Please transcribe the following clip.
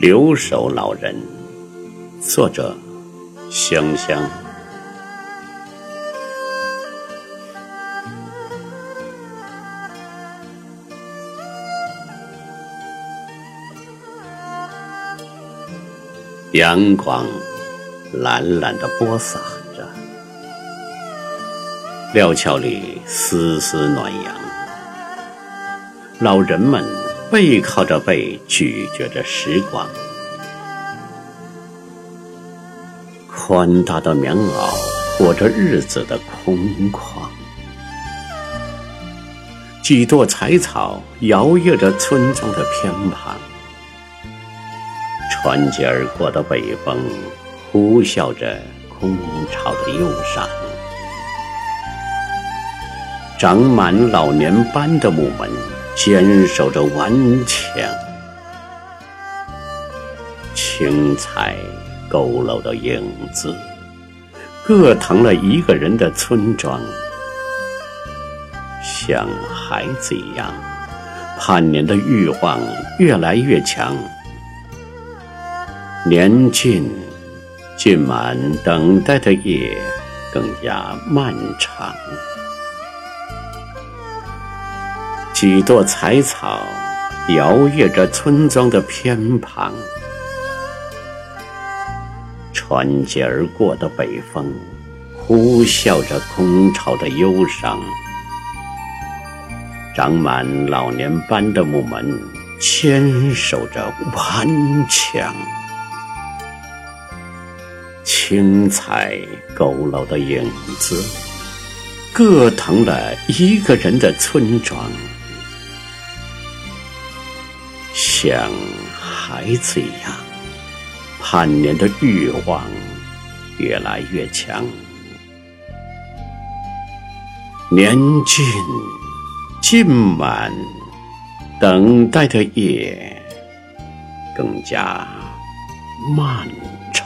留守老人，作者：香香。阳光懒懒的播撒着，料峭里丝丝暖阳。老人们。背靠着背，咀嚼着时光。宽大的棉袄裹着日子的空旷，几朵彩草摇曳着村庄的偏旁。穿街而过的北风呼啸着空巢的忧伤。长满老年斑的木门。坚守着顽强，青菜佝偻的影子，各腾了一个人的村庄。像孩子一样，盼年的欲望越来越强。年近，浸满等待的夜更加漫长。几朵彩草摇曳着村庄的偏旁，穿街而过的北风呼啸着空巢的忧伤。长满老年斑的木门牵守着顽强，青菜佝偻的影子各腾了一个人的村庄。像孩子一样，盼念的欲望越来越强。年近，近满等待的夜更加漫长。